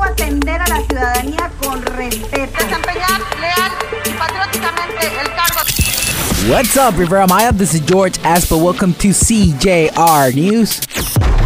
la isla mujer. Les indico atender a la ciudadanía con respeto. Desempeñar leal y patrióticamente el cargo. What's up, Riviera Maya? This is George Aspa. Welcome to CJR News.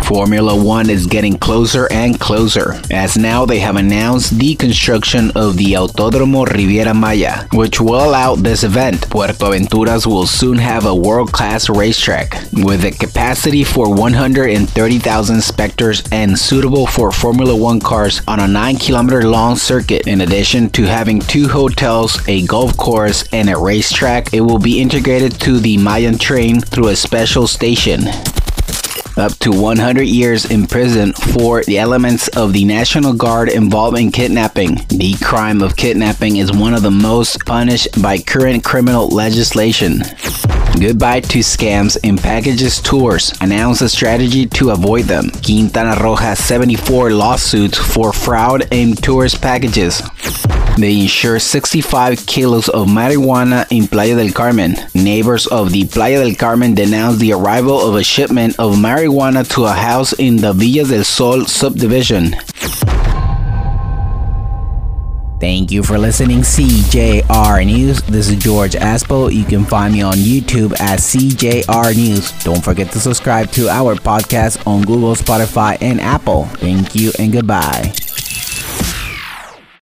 Formula One is getting closer and closer, as now they have announced the construction of the Autódromo Riviera Maya, which will allow this event. Puerto Aventuras will soon have a world class racetrack with a capacity for 130,000 spectators and suitable for Formula One cars on a 9 kilometer long circuit. In addition to having two hotels, a golf course, and a racetrack, it will be integrated to the Mayan train through a special station up to 100 years in prison for the elements of the National Guard involved in kidnapping. The crime of kidnapping is one of the most punished by current criminal legislation. Goodbye to scams in packages tours. Announce a strategy to avoid them. Quintana Roo has 74 lawsuits for fraud in tourist packages. They insure 65 kilos of marijuana in Playa del Carmen. Neighbors of the Playa del Carmen denounced the arrival of a shipment of marijuana to a house in the Villa del Sol subdivision. Thank you for listening, CJR News. This is George Aspo. You can find me on YouTube at CJR News. Don't forget to subscribe to our podcast on Google, Spotify, and Apple. Thank you and goodbye.